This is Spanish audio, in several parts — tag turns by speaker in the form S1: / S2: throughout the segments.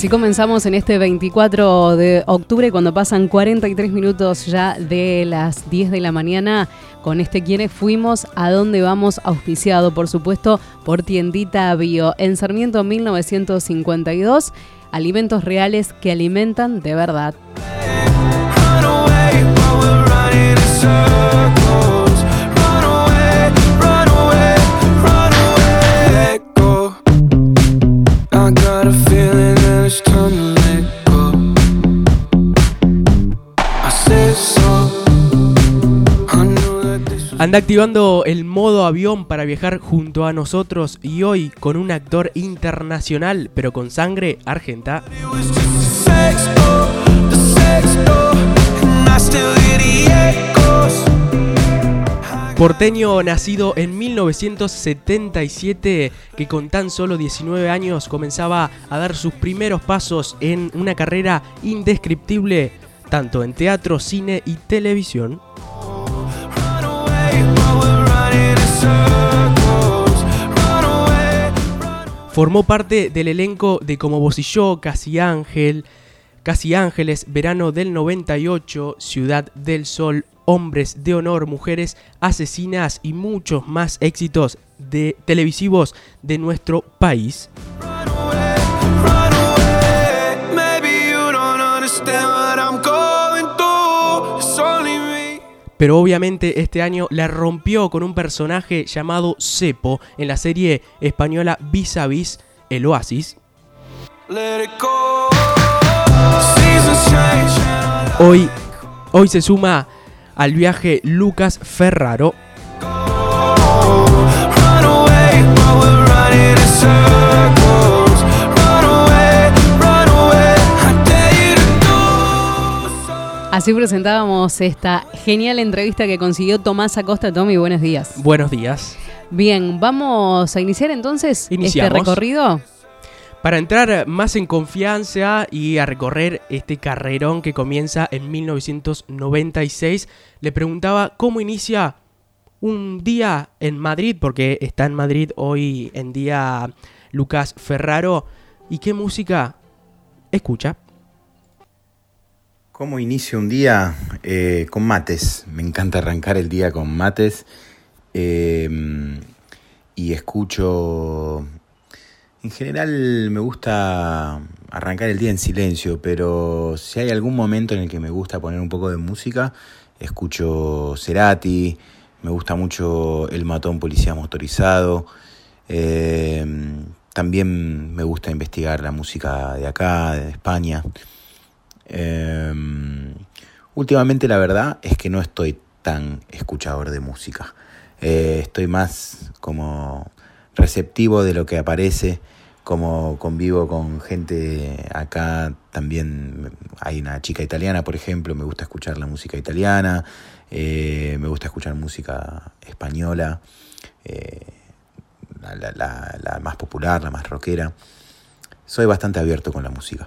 S1: Así comenzamos en este 24 de octubre, cuando pasan 43 minutos ya de las 10 de la mañana, con este quienes fuimos, a dónde vamos, auspiciado por supuesto por Tiendita Bio, en Sarmiento 1952, alimentos reales que alimentan de verdad.
S2: Anda activando el modo avión para viajar junto a nosotros y hoy con un actor internacional pero con sangre argenta. Porteño nacido en 1977 que con tan solo 19 años comenzaba a dar sus primeros pasos en una carrera indescriptible tanto en teatro, cine y televisión. Formó parte del elenco de Como vos y yo, Casi Ángel, Casi Ángeles, Verano del 98, Ciudad del Sol, Hombres de Honor, Mujeres Asesinas y muchos más éxitos de televisivos de nuestro país. Pero obviamente este año la rompió con un personaje llamado Cepo en la serie española Vis a Vis, El Oasis. Hoy, hoy se suma al viaje Lucas Ferraro.
S1: Así presentábamos esta genial entrevista que consiguió Tomás Acosta. Tommy, buenos días.
S2: Buenos días.
S1: Bien, vamos a iniciar entonces este recorrido.
S2: Para entrar más en confianza y a recorrer este carrerón que comienza en 1996, le preguntaba cómo inicia un día en Madrid, porque está en Madrid hoy en día Lucas Ferraro, y qué música escucha.
S3: ¿Cómo inicio un día? Eh, con mates. Me encanta arrancar el día con mates. Em, y escucho... En general me gusta arrancar el día en silencio, pero si hay algún momento en el que me gusta poner un poco de música, escucho Cerati, me gusta mucho El Matón Policía Motorizado. Em, también me gusta investigar la música de acá, de España. Em, últimamente la verdad es que no estoy tan escuchador de música. Eh, estoy más como receptivo de lo que aparece, como convivo con gente acá, también hay una chica italiana, por ejemplo, me gusta escuchar la música italiana, eh, me gusta escuchar música española, eh, la más popular, la más rockera. Soy bastante abierto con la música.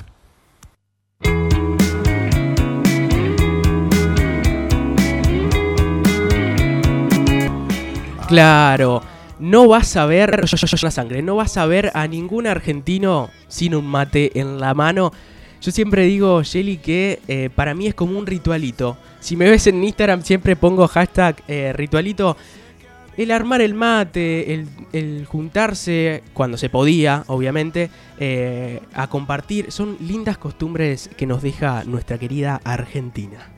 S2: Claro, no vas a ver la sangre, no vas a ver a ningún argentino sin un mate en la mano. Yo siempre digo, Shelly, que eh, para mí es como un ritualito. Si me ves en Instagram siempre pongo hashtag eh, ritualito. El armar el mate, el, juntarse, cuando se podía, obviamente, eh, a compartir, son lindas costumbres que nos deja nuestra querida Argentina.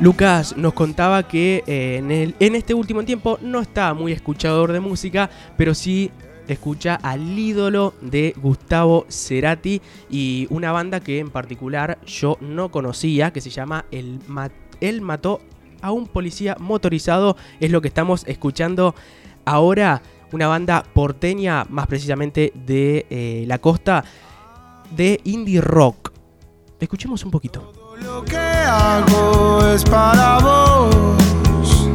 S2: Lucas nos contaba que eh, en, el, en este último tiempo no está muy escuchador de música, pero sí escucha al ídolo de Gustavo Cerati y una banda que en particular yo no conocía, que se llama El, Él mató a un policía motorizado, es lo que estamos escuchando ahora, una banda porteña, más precisamente de eh, la costa, de indie rock. Escuchemos un poquito. Lo que hago es para vos.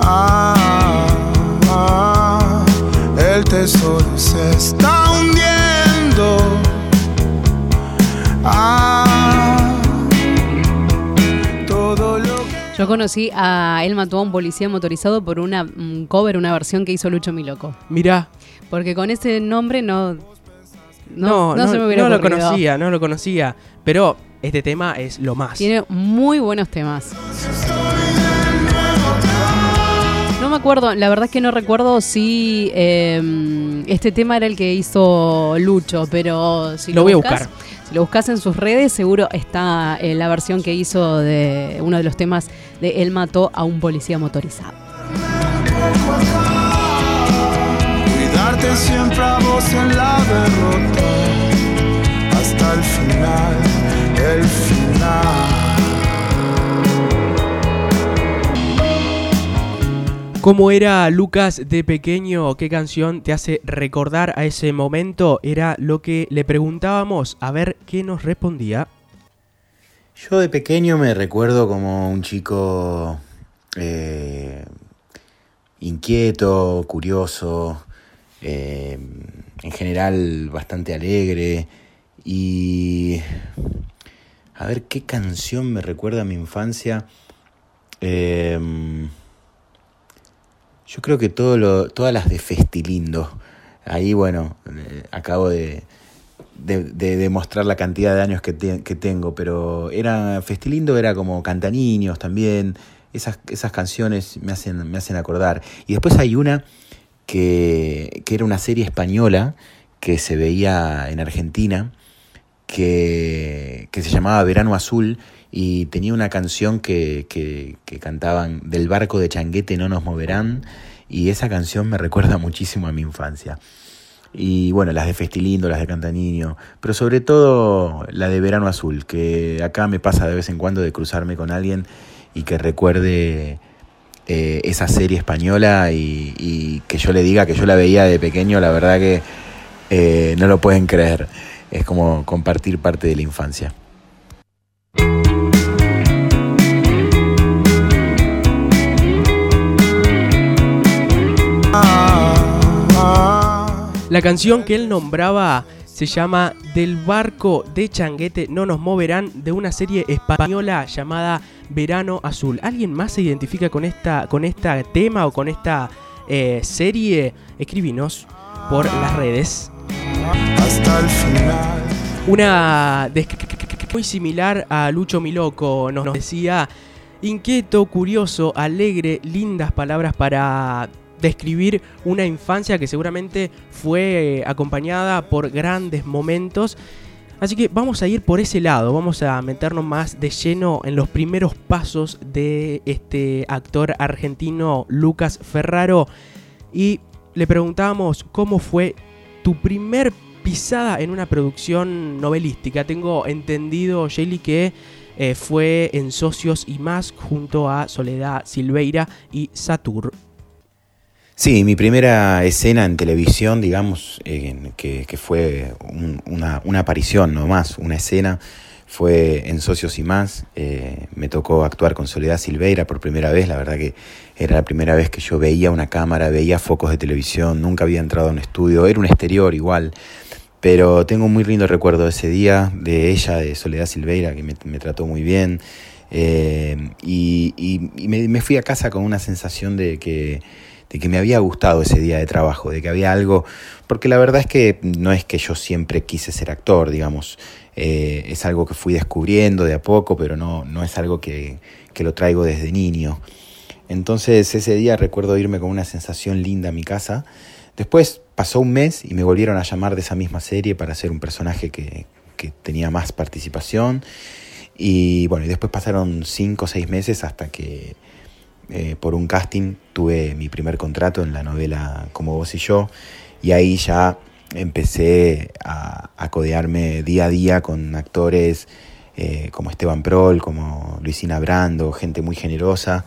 S2: Ah,
S1: ah, el tesoro se está hundiendo. Ah, Yo conocí a Él mató a un policía motorizado por una cover, una versión que hizo Lucho Miloco.
S2: Mirá.
S1: Porque con ese nombre no.
S2: No, no, no, lo conocía, no lo conocía. Pero este tema es lo más.
S1: Tiene muy buenos temas. No me acuerdo, la verdad es que no recuerdo si em, este tema era el que hizo Lucho, pero si
S2: lo, voy a buscar.
S1: Si lo buscas en sus redes, seguro está eh, la versión que hizo de uno de los temas de Él mató a un policía motorizado. Cuidarte siempre a vos en la derrota hasta el final, el final.
S2: ¿Cómo era Lucas de pequeño? ¿Qué canción te hace recordar a ese momento? Era lo que le preguntábamos, a ver qué nos respondía.
S3: Yo de pequeño me recuerdo como un chico eh, inquieto, curioso, eh, en general bastante alegre y a ver qué canción me recuerda a mi infancia. Eh, yo creo que todas las de Festilindo. Ahí, bueno, eh, acabo de, de, demostrar la cantidad de años que, que, tengo, pero era Festilindo era como Cantaniños también. Esas, esas canciones me hacen, me hacen acordar. Y después hay una que, que era una serie española que se veía en Argentina, que, se llamaba Verano Azul y tenía una canción que, que, cantaban del barco de Changuete no nos moverán y esa canción me recuerda muchísimo a mi infancia. Y bueno, las de Festilindo, las de Cantaniño, pero sobre todo la de Verano Azul, que acá me pasa de vez en cuando de cruzarme con alguien y que recuerde eh, esa serie española y, que yo le diga que yo la veía de pequeño, la verdad que eh, no lo pueden creer. Es como compartir parte de la infancia.
S2: La canción que él nombraba se llama Del barco de Changuete no nos moverán de una serie española llamada Verano Azul. ¿Alguien más se identifica con esta con este tema o con esta eh, serie? Escribinos por las redes. Hasta el final. Una muy similar a Lucho Miloco nos decía inquieto, curioso, alegre, lindas palabras para describir una infancia que seguramente fue eh, acompañada por grandes momentos. Así que vamos a ir por ese lado, vamos a meternos más de lleno en los primeros pasos de este actor argentino Lucas Ferraro y le preguntamos cómo fue tu primer pisada en una producción novelística. Tengo entendido, Shelly, que eh, fue en Socios y más junto a Soledad Silveira y Satur.
S3: Sí, mi primera escena en televisión, digamos, que, fue una, aparición nomás, una escena, fue en Socios y más. Eh, me tocó actuar con Soledad Silveira por primera vez, la verdad que era la primera vez que yo veía una cámara, veía focos de televisión, nunca había entrado a un estudio, era un exterior igual. Pero tengo un muy lindo recuerdo de ese día, de ella, de Soledad Silveira, que me, trató muy bien. Eh, y, me fui a casa con una sensación de que de que me había gustado ese día de trabajo, de que había algo, porque la verdad es que no es que yo siempre quise ser actor, digamos, eh, es algo que fui descubriendo de a poco, pero no, no es algo que, que lo traigo desde niño. Entonces ese día recuerdo irme con una sensación linda a mi casa. Después pasó un mes y me volvieron a llamar de esa misma serie para hacer un personaje que, que tenía más participación. Y bueno, y después pasaron cinco o seis meses hasta que eh, por un casting tuve mi primer contrato en la novela Como vos y yo y ahí ya empecé a, codearme día a día con actores eh, como Esteban Prol, como Luisina Brando, gente muy generosa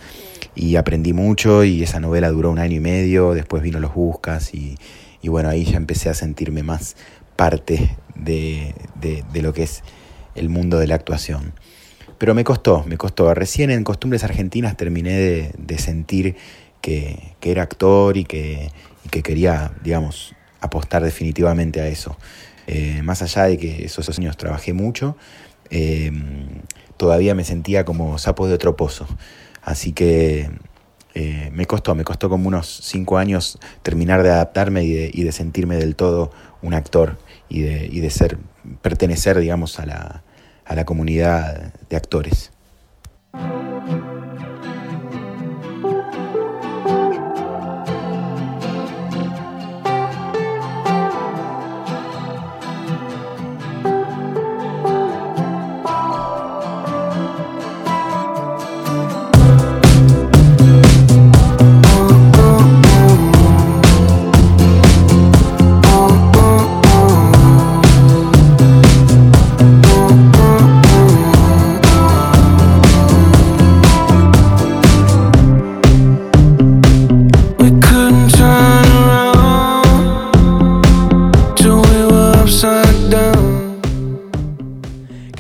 S3: y aprendí mucho y esa novela duró un año y medio, después vino Los Buscas y, bueno, ahí ya empecé a sentirme más parte de lo que es el mundo de la actuación. Pero me costó, me costó. Recién en Costumbres Argentinas terminé de, sentir que, era actor y que, quería, digamos, apostar definitivamente a eso. Eh, más allá de que esos años trabajé mucho, em, todavía me sentía como sapo de otro pozo. Así que eh, me costó, me costó como unos cinco años terminar de adaptarme y de, sentirme del todo un actor y de, y de ser, pertenecer, digamos, a la, a la comunidad de actores.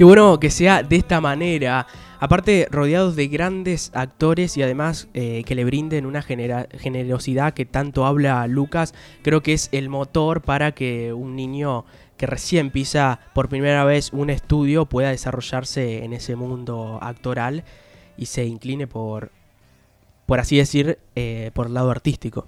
S2: Bueno que sea de esta manera. Aparte, rodeados de grandes actores y además eh, que le brinden una generosidad que tanto habla Lucas, creo que es el motor para que un niño que recién pisa por primera vez un estudio pueda desarrollarse en ese mundo actoral y se incline por, por así decir, eh, por el lado artístico.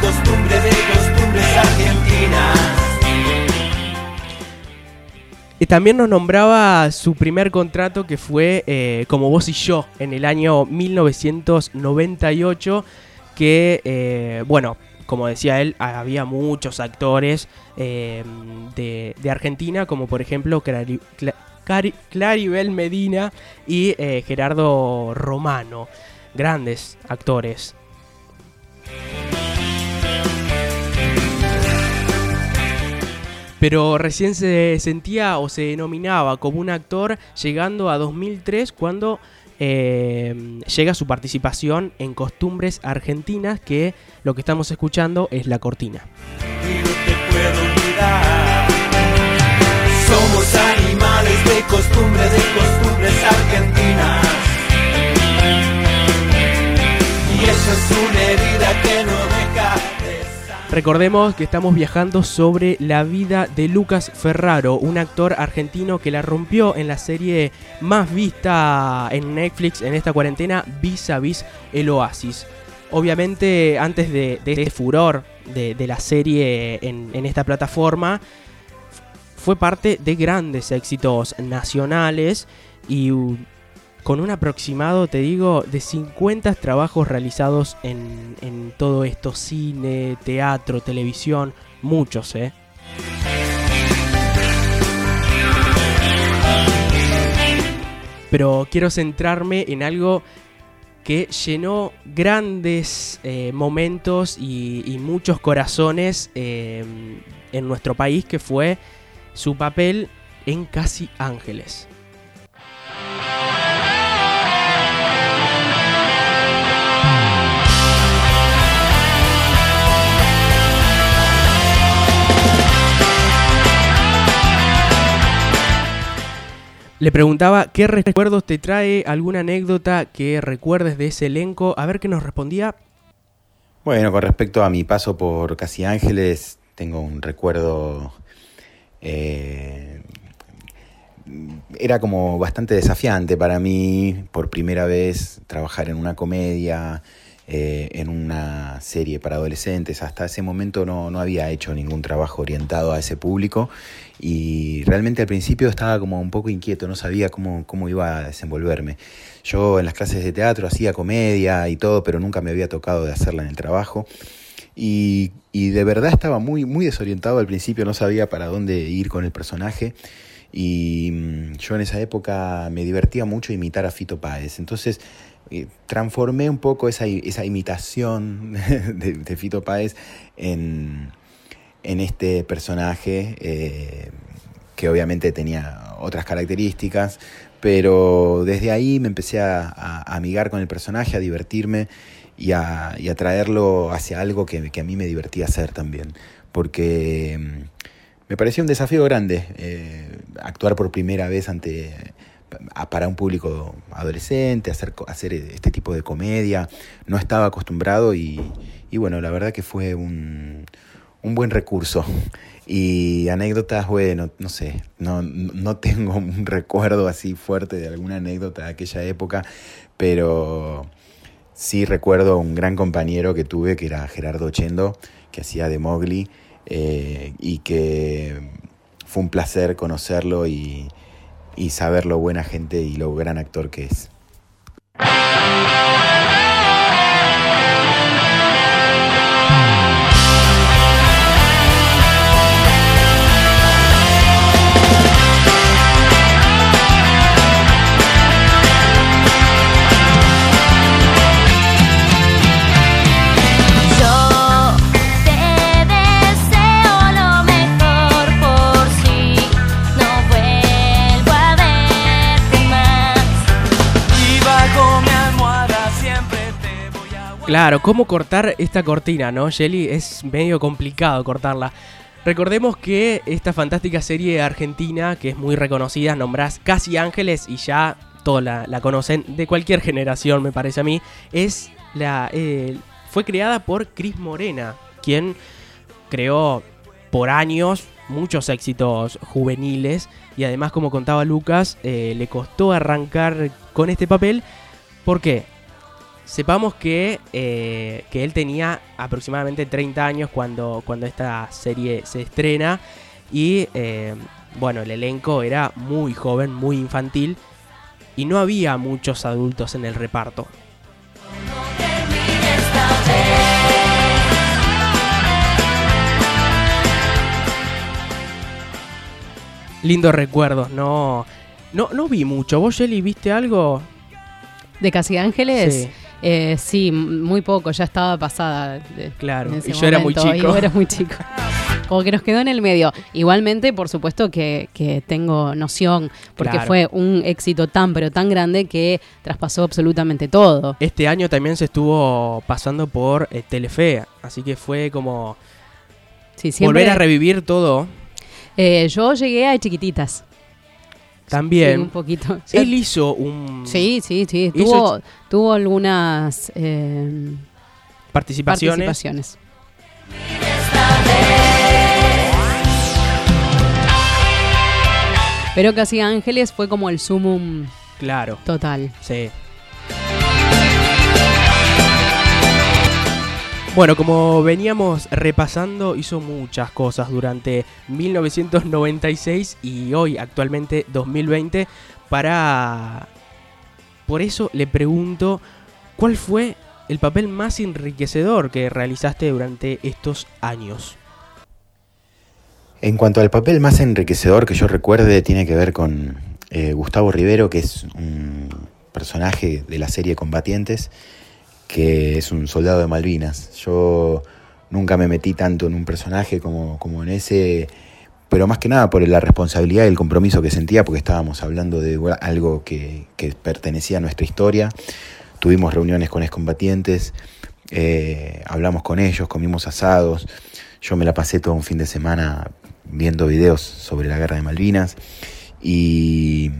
S2: costumbre, de costumbres argentinas. Y también nos nombraba su primer contrato que fue eh, como vos y yo en el año 1998 que, eh, bueno, como decía él, había muchos actores eh, de, Argentina, como por ejemplo Claribel Medina y Gerardo Romano, grandes actores. Pero recién se sentía o se denominaba como un actor llegando a 2003 cuando eh, llega su participación en Costumbres Argentinas, que lo que estamos escuchando es la cortina. Somos animales de costumbres, de costumbres argentinas. Y esa es una herida que no Recordemos que estamos viajando sobre la vida de Lucas Ferraro, un actor argentino que la rompió en la serie más vista en Netflix en esta cuarentena, Vis a Vis el Oasis. Obviamente, antes de, este furor de, la serie en, en esta plataforma, fue parte de grandes éxitos nacionales y con un aproximado, te digo, de 50 trabajos realizados en, en todo esto, cine, teatro, televisión, muchos, ¿eh? Pero quiero centrarme en algo que llenó grandes eh, momentos y, muchos corazones eh, en nuestro país, que fue su papel en Casi Ángeles. Le preguntaba qué recuerdos te trae, alguna anécdota que recuerdes de ese elenco. A ver qué nos respondía.
S3: Bueno, con respecto a mi paso por Casi Ángeles, tengo un recuerdo. Eh, era como bastante desafiante para mí, por primera vez, trabajar en una comedia, eh, en una serie para adolescentes. Hasta ese momento no, no, había hecho ningún trabajo orientado a ese público y realmente al principio estaba como un poco inquieto, no sabía cómo, cómo iba a desenvolverme. Yo en las clases de teatro hacía comedia y todo, pero nunca me había tocado de hacerla en el trabajo. Y, y de verdad estaba muy, muy desorientado al principio, no sabía para dónde ir con el personaje. Y mm, yo en esa época me divertía mucho imitar a Fito Páez. Entonces transformé un poco esa, esa imitación de, Fito Páez en, en este personaje eh, que obviamente tenía otras características, pero desde ahí me empecé a, amigar con el personaje, a divertirme y a, traerlo hacia algo que, a mí me divertía hacer también, porque mm, me pareció un desafío grande eh, actuar por primera vez ante para un público adolescente, hacer, hacer este tipo de comedia. No estaba acostumbrado y, bueno, la verdad que fue un, un buen recurso. Y anécdotas, bueno, no sé, no, no tengo un recuerdo así fuerte de alguna anécdota de aquella época, pero sí recuerdo un gran compañero que tuve, que era Gerardo Chendo, que hacía de Mowgli, eh, y que fue un placer conocerlo y, y saber lo buena gente y lo gran actor que es.
S2: Claro, ¿cómo cortar esta cortina, no, Shelly? Es medio complicado cortarla. Recordemos que esta fantástica serie argentina, que es muy reconocida, nombrás Casi Ángeles y ya todos la, conocen, de cualquier generación me parece a mí, es la, eh, fue creada por Cris Morena, quien creó por años muchos éxitos juveniles y además como contaba Lucas, eh, le costó arrancar con este papel. ¿Por qué? Sepamos que, eh, que él tenía aproximadamente 30 años cuando, cuando esta serie se estrena y eh, bueno, el elenco era muy joven, muy infantil y no había muchos adultos en el reparto. Lindos recuerdos, no, no, no vi mucho. ¿Vos, Shelly, viste algo?
S1: ¿De Casi Ángeles? Sí. Eh, sí, muy poco, ya estaba pasada.
S2: Claro, y yo era muy chico.
S1: yo era muy chico. Como que nos quedó en el medio. Igualmente, por supuesto que, tengo noción, porque fue un éxito tan, pero tan grande que traspasó absolutamente todo.
S2: Este año también se estuvo pasando por eh, Telefe, así que fue como volver a revivir todo.
S1: Eh, yo llegué a chiquititas.
S2: También.
S1: un poquito.
S2: Él hizo un.
S1: Sí, sí, sí. Tuvo, tuvo algunas eh,
S2: participaciones.
S1: participaciones. Pero Casi Ángeles fue como el sumum.
S2: Claro.
S1: Total.
S2: Sí. Bueno, como veníamos repasando, hizo muchas cosas durante 1996 y hoy, actualmente 2020, para... Por eso le pregunto, ¿cuál fue el papel más enriquecedor que realizaste durante estos años?
S3: En cuanto al papel más enriquecedor que yo recuerde, tiene que ver con eh, Gustavo Rivero, que es un personaje de la serie Combatientes que es un soldado de Malvinas. Yo nunca me metí tanto en un personaje como, como en ese, pero más que nada por la responsabilidad y el compromiso que sentía, porque estábamos hablando de algo que, pertenecía a nuestra historia. Tuvimos reuniones con excombatientes, eh, hablamos con ellos, comimos asados. Yo me la pasé todo un fin de semana viendo videos sobre la guerra de Malvinas y,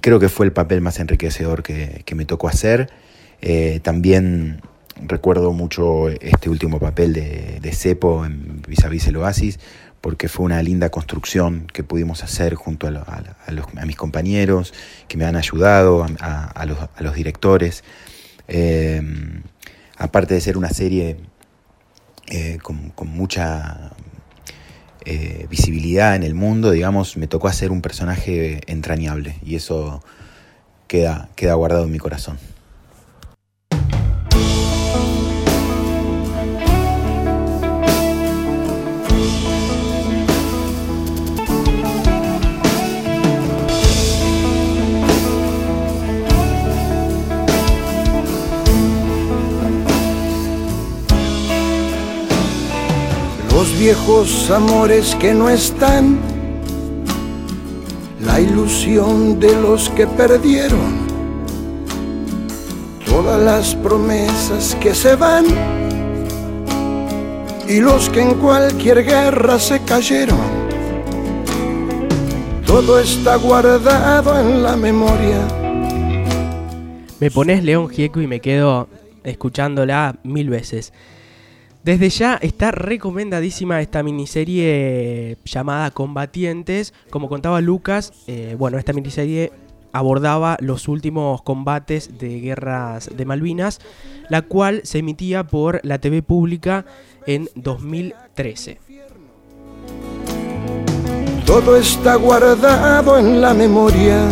S3: creo que fue el papel más enriquecedor que, que me tocó hacer eh, también recuerdo mucho este último papel de, de Cepo en Vis a Vis el Oasis, porque fue una linda construcción que pudimos hacer junto a, mis compañeros, que me han ayudado, a, los, directores. Eh, aparte de ser una serie eh, con, mucha visibilidad en el mundo, digamos, me tocó hacer un personaje entrañable y eso queda, queda guardado en mi corazón.
S4: los viejos amores que no están, la ilusión de los que perdieron, todas las promesas que se van y los que en cualquier guerra se cayeron. Todo está guardado en la memoria.
S2: Me pones León Gieco y me quedo escuchándola mil veces. Desde ya está recomendadísima esta miniserie llamada Combatientes. Como contaba Lucas, eh, bueno, esta miniserie abordaba los últimos combates de guerras de Malvinas, la cual se emitía por la TV pública en 2013.
S4: Todo está guardado en la memoria,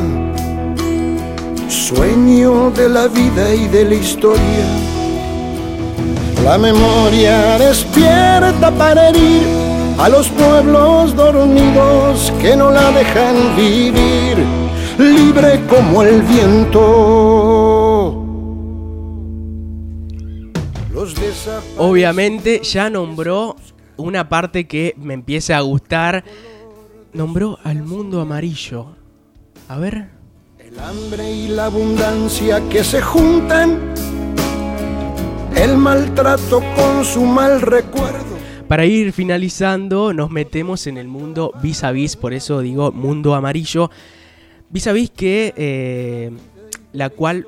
S4: sueño de la vida y de la historia. La memoria despierta para herir a los pueblos dormidos que no la dejan vivir, libre como el viento.
S2: Obviamente ya nombró una parte que me empieza a gustar. Nombró al mundo amarillo. A ver.
S4: El hambre y la abundancia que se juntan. El maltrato con su mal recuerdo.
S2: Para ir finalizando, nos metemos en el mundo vis a vis, por eso digo mundo amarillo. Vis a vis que eh, la cual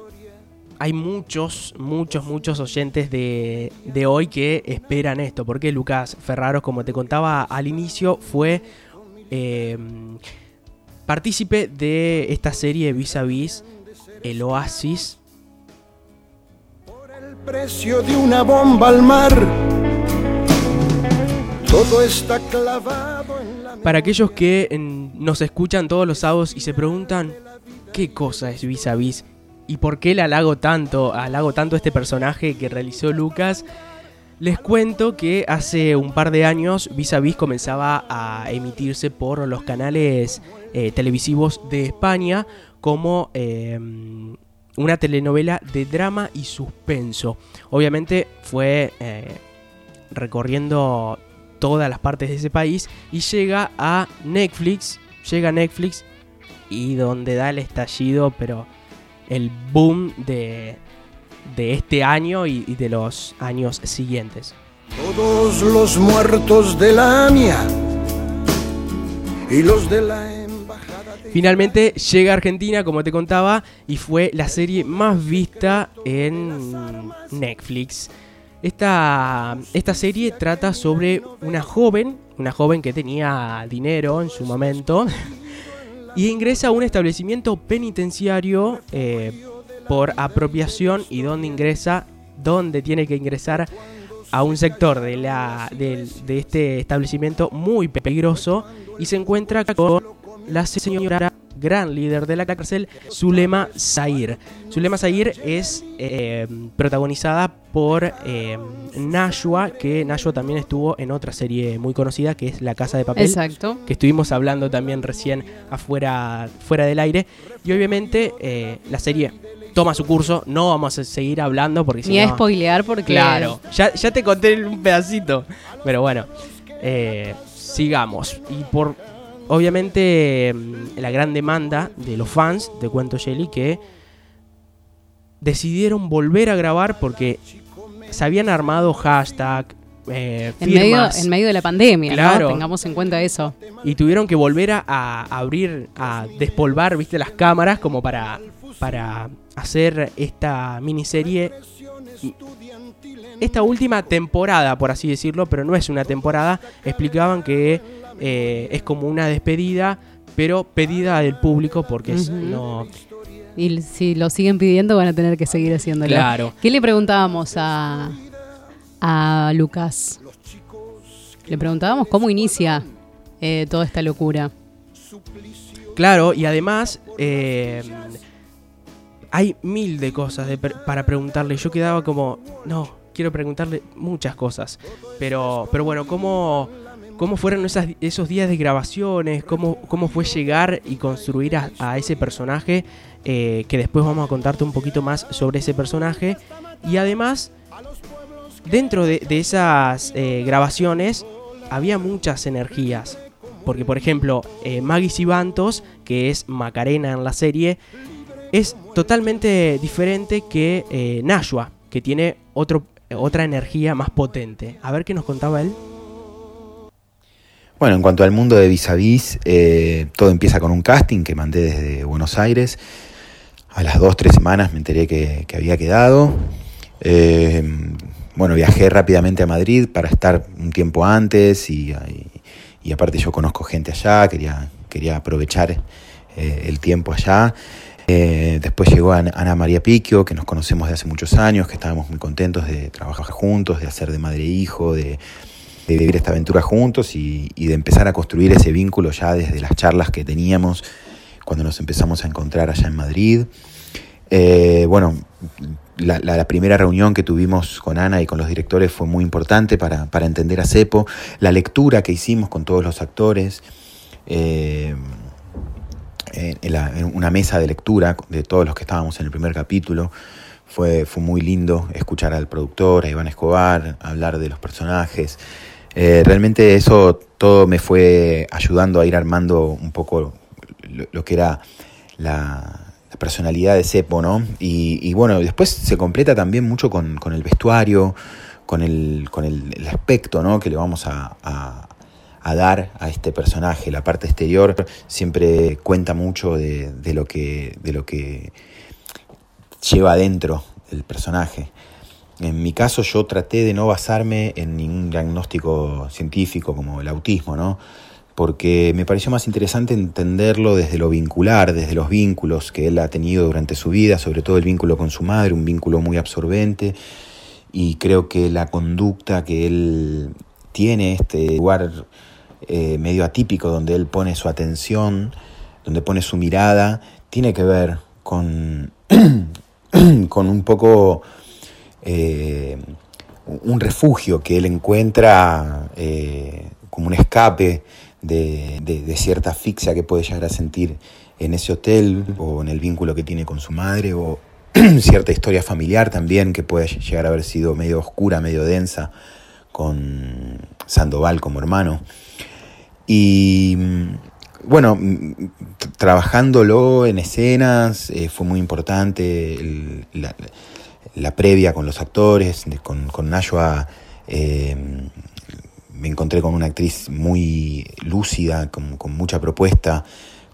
S2: hay muchos, muchos, muchos oyentes de, hoy que esperan esto. Porque Lucas Ferraros, como te contaba al inicio, fue eh, partícipe de esta serie vis a vis, El Oasis.
S4: Precio de una bomba al mar. Todo está clavado en la
S2: Para aquellos que nos escuchan todos los sábados y se preguntan qué cosa es vis a vis y por qué le halago tanto, halago tanto este personaje que realizó Lucas. Les cuento que hace un par de años Vis a Vis comenzaba a emitirse por los canales eh, televisivos de España como eh, una telenovela de drama y suspenso. Obviamente fue eh, recorriendo todas las partes de ese país y llega a Netflix, llega a Netflix y donde da el estallido, pero el boom de, de este año y, de los años siguientes.
S4: Todos los muertos de la AMIA y los de la.
S2: Finalmente llega a Argentina, como te contaba, y fue la serie más vista en Netflix. Esta, esta serie trata sobre una joven, una joven que tenía dinero en su momento, y ingresa a un establecimiento penitenciario eh, por apropiación y donde ingresa, donde tiene que ingresar a un sector de, la, de, de este establecimiento muy peligroso y se encuentra con la señora gran líder de la cárcel, Zulema Zair. Zulema Zair es eh, protagonizada por eh, Nashua, que Nashua también estuvo en otra serie muy conocida, que es La Casa de Papel.
S1: Exacto.
S2: Que estuvimos hablando también recién afuera fuera del aire. Y obviamente eh, la serie toma su curso, no vamos a seguir hablando porque
S1: Ni a spoilear porque...
S2: Claro, ya, ya te conté un pedacito. Pero bueno, eh, sigamos. Y por obviamente mm, la gran demanda de los fans de Cuento Jelly que decidieron volver a grabar porque se habían armado hashtag, eh,
S1: en, medio, en medio de la pandemia, claro. Tengamos en cuenta eso.
S2: Y tuvieron que volver a, abrir, a despolvar, viste, las cámaras como para, para hacer esta miniserie. Esta última temporada, por así decirlo, pero no es una temporada, explicaban que eh, es como una despedida, pero pedida del público porque no...
S1: Y si lo siguen pidiendo van a tener que seguir haciéndolo.
S2: Claro.
S1: ¿Qué le preguntábamos a, a Lucas? Le preguntábamos cómo inicia eh, toda esta locura.
S2: Claro, y además eh, hay mil de cosas para preguntarle. Yo quedaba como, no, quiero preguntarle muchas cosas. Pero, pero bueno, ¿cómo, cómo fueron esos días de grabaciones? ¿Cómo, cómo fue llegar y construir a, ese personaje? Eh, que después vamos a contarte un poquito más sobre ese personaje. Y además, dentro de, esas eh, grabaciones, había muchas energías. Porque, por ejemplo, eh, Maggie Sibantos, que es Macarena en la serie, es totalmente diferente que Nashua, que tiene otro, otra energía más potente. A ver qué nos contaba él.
S3: Bueno, en cuanto al mundo de Vis a Vis, eh, todo empieza con un casting que mandé desde Buenos Aires. A las dos, tres semanas me enteré que, había quedado. Eh, bueno, viajé rápidamente a Madrid para estar un tiempo antes y, aparte yo conozco gente allá, quería, quería aprovechar eh, el tiempo allá. después llegó Ana María Piquio, que nos conocemos de hace muchos años, que estábamos muy contentos de trabajar juntos, de hacer de madre e hijo, de, de vivir esta aventura juntos y, de empezar a construir ese vínculo ya desde las charlas que teníamos cuando nos empezamos a encontrar allá en Madrid. Eh, bueno, la, primera reunión que tuvimos con Ana y con los directores fue muy importante para, entender a Cepo, la lectura que hicimos con todos los actores, eh, en, una mesa de lectura de todos los que estábamos en el primer capítulo. Fue, fue muy lindo escuchar al productor, a Iván Escobar, hablar de los personajes. Eh, realmente eso todo me fue ayudando a ir armando un poco lo, que era la, personalidad de Cepo, ¿no? Y, bueno, después se completa también mucho con, el vestuario, con el, con el, aspecto, ¿no? Que le vamos a, dar a este personaje. La parte exterior siempre cuenta mucho de, de, lo, que, de lo que lleva adentro el personaje. En mi caso yo traté de no basarme en ningún diagnóstico científico como el autismo, ¿no? porque me pareció más interesante entenderlo desde lo vincular, desde los vínculos que él ha tenido durante su vida, sobre todo el vínculo con su madre, un vínculo muy absorbente, y creo que la conducta que él tiene, este lugar eh, medio atípico donde él pone su atención, donde pone su mirada, tiene que ver con, con un poco eh, un refugio que él encuentra eh, como un escape de, cierta asfixia que puede llegar a sentir en ese hotel o en el vínculo que tiene con su madre o cierta historia familiar también que puede llegar a haber sido medio oscura, medio densa con Sandoval como hermano. Y bueno, trabajándolo en escenas eh, fue muy importante la previa con los actores, con, con Nashua eh, me encontré con una actriz muy lúcida, con, mucha propuesta,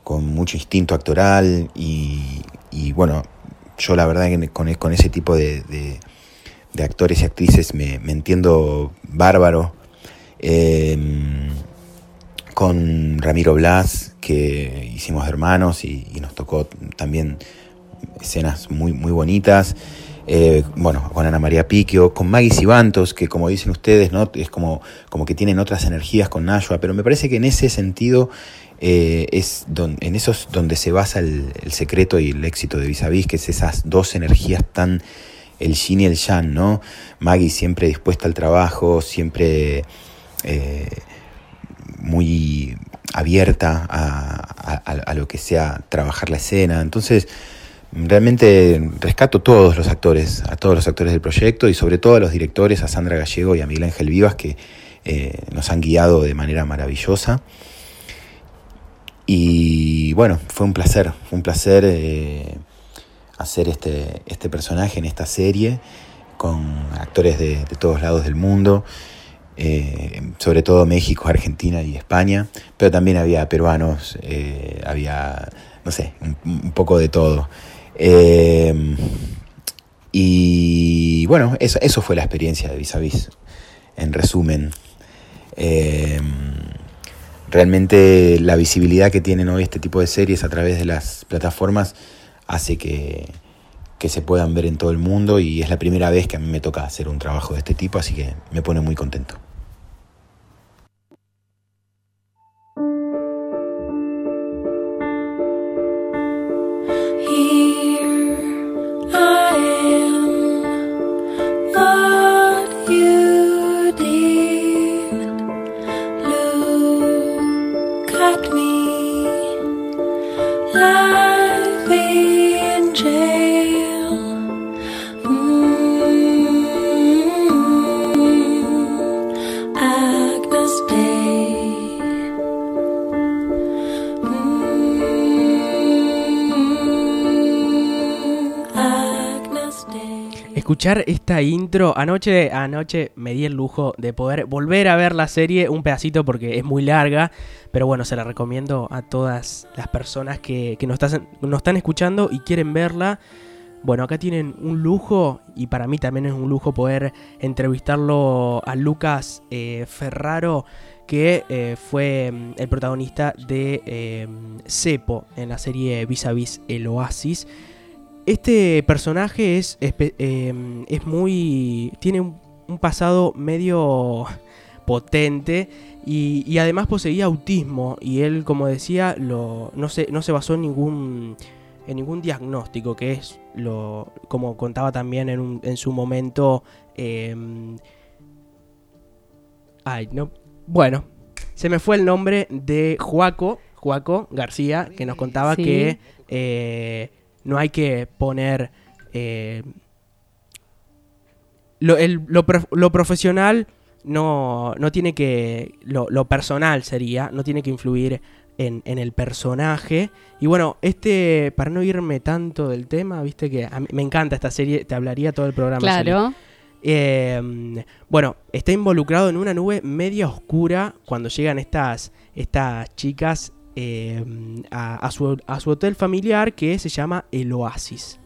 S3: con mucho instinto actoral y, bueno, yo la verdad que con, con ese tipo de, actores y actrices me, entiendo bárbaro. Eh, con Ramiro Blas, que hicimos hermanos y, y, nos tocó también escenas muy, muy bonitas. Eh, bueno, con Ana María Piquio, con Maggie Sibantos, que como dicen ustedes, ¿no? es como, como que tienen otras energías con Nashua, pero me parece que en ese sentido eh, es en eso es donde se basa el, secreto y el éxito de Vis a Vis, que es esas dos energías tan, el yin y el yang, ¿no? Maggie siempre dispuesta al trabajo, siempre eh, muy abierta a, lo que sea trabajar la escena, entonces Realmente rescato todos los actores, a todos los actores del proyecto y sobre todo a los directores, a Sandra Gallego y a Miguel Ángel Vivas, que eh, nos han guiado de manera maravillosa. Y bueno, fue un placer, fue un placer eh, hacer este, este personaje en esta serie con actores de, todos lados del mundo, eh, sobre todo México, Argentina y España, pero también había peruanos, había, no sé, un poco de todo. Eh, y bueno, eso, eso, fue la experiencia de Vis a Vis, en resumen. Eh, realmente la visibilidad que tienen hoy este tipo de series a través de las plataformas hace que, que se puedan ver en todo el mundo y es la primera vez que a mí me toca hacer un trabajo de este tipo, así que me pone muy contento.
S2: Escuchar esta intro. Anoche, anoche me di el lujo de poder volver a ver la serie un pedacito porque es muy larga. Pero bueno, se la recomiendo a todas las personas que, nos, están, escuchando y quieren verla. Bueno, acá tienen un lujo y para mí también es un lujo poder entrevistarlo a Lucas eh, Ferraro, que eh, fue mm, el protagonista de eh, Cepo en la serie Vis a Vis El Oasis. Este personaje es, em, es, muy. tiene un, pasado medio potente y, además poseía autismo. Y él, como decía, lo, no, se, no se basó en ningún, en ningún diagnóstico, que es lo. como contaba también en, en su momento. Em, ay, no. Bueno, se me fue el nombre de Juaco, Juaco García, que nos contaba que. Eh, no hay que poner... Eh, lo, profesional no, no, tiene que... Lo, personal sería, no tiene que influir en, el personaje. Y bueno, este, para no irme tanto del tema, viste que me encanta esta serie, te hablaría todo el programa.
S1: Claro.
S2: Em, bueno, está involucrado en una nube media oscura cuando llegan estas, estas chicas Em, a, su, hotel familiar que se llama El Oasis.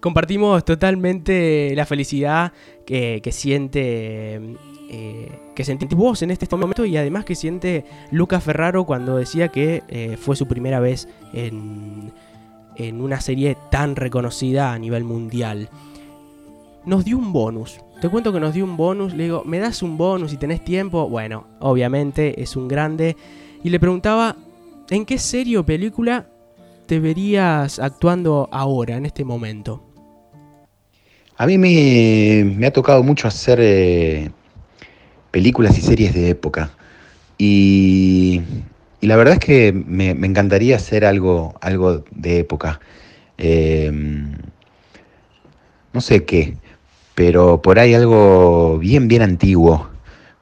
S2: Compartimos totalmente la felicidad que, siente eh, que sentís vos en este momento y además que siente Lucas Ferraro cuando decía que eh, fue su primera vez en, en una serie tan reconocida a nivel mundial. Nos dio un bonus. Te cuento que nos dio un bonus. Le digo, ¿me das un bonus si tenés tiempo? Bueno, obviamente es un grande. Y le preguntaba, ¿en qué serie o película te verías actuando ahora, en este momento?
S3: A mí me, ha tocado mucho hacer eh, películas y series de época. Y y la verdad es que me, encantaría hacer algo, algo de época. Em, no sé qué, pero por ahí algo bien, bien antiguo,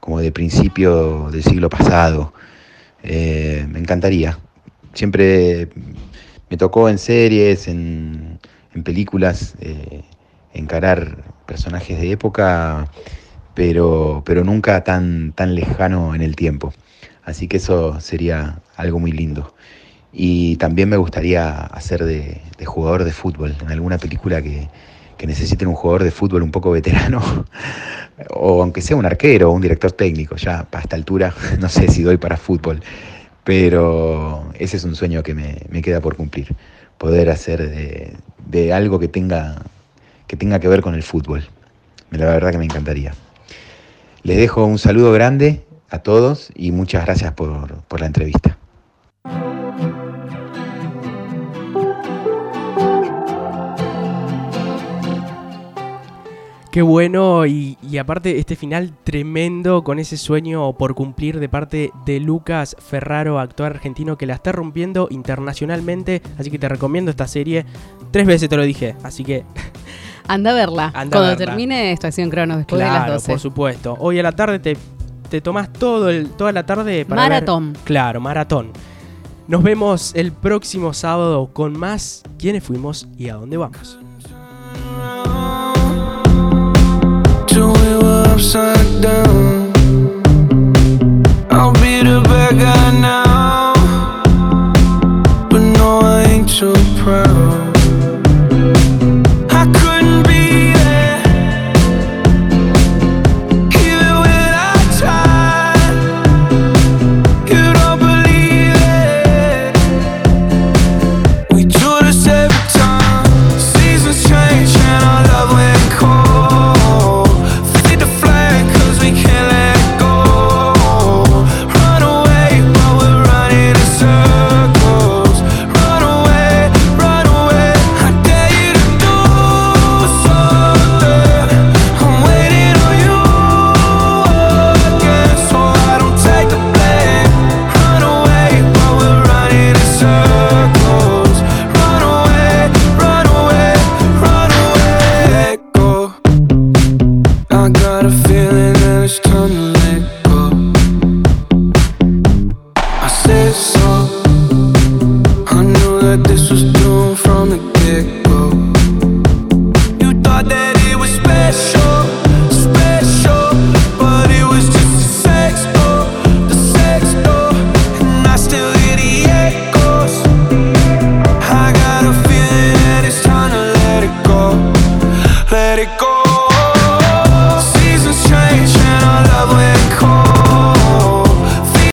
S3: como de principio del siglo pasado. Eh, me encantaría. Siempre me tocó en series, en, películas, eh, encarar personajes de época, pero, pero nunca tan, tan lejano en el tiempo. Así que eso sería algo muy lindo. Y también me gustaría hacer de, jugador de fútbol, en alguna película que, que necesiten un jugador de fútbol un poco veterano, o aunque sea un arquero o un director técnico, ya a esta altura no sé si doy para fútbol, pero ese es un sueño que me, queda por cumplir, poder hacer de, de, algo que tenga, que tenga que ver con el fútbol. La verdad que me encantaría. Les dejo un saludo grande a todos y muchas gracias por, la entrevista.
S2: Qué bueno y, aparte este final tremendo con ese sueño por cumplir de parte de Lucas Ferraro, actor argentino que la está rompiendo internacionalmente, así que te recomiendo esta serie. Tres veces te lo dije, así que...
S1: Anda a verla. Cuando termine Estación Cronos después de las 12.
S2: por supuesto. Hoy a la tarde te te tomás todo el, toda la tarde
S1: para. Maratón.
S2: Claro, maratón. Nos vemos el próximo sábado con más quiénes fuimos y a dónde vamos.
S5: proud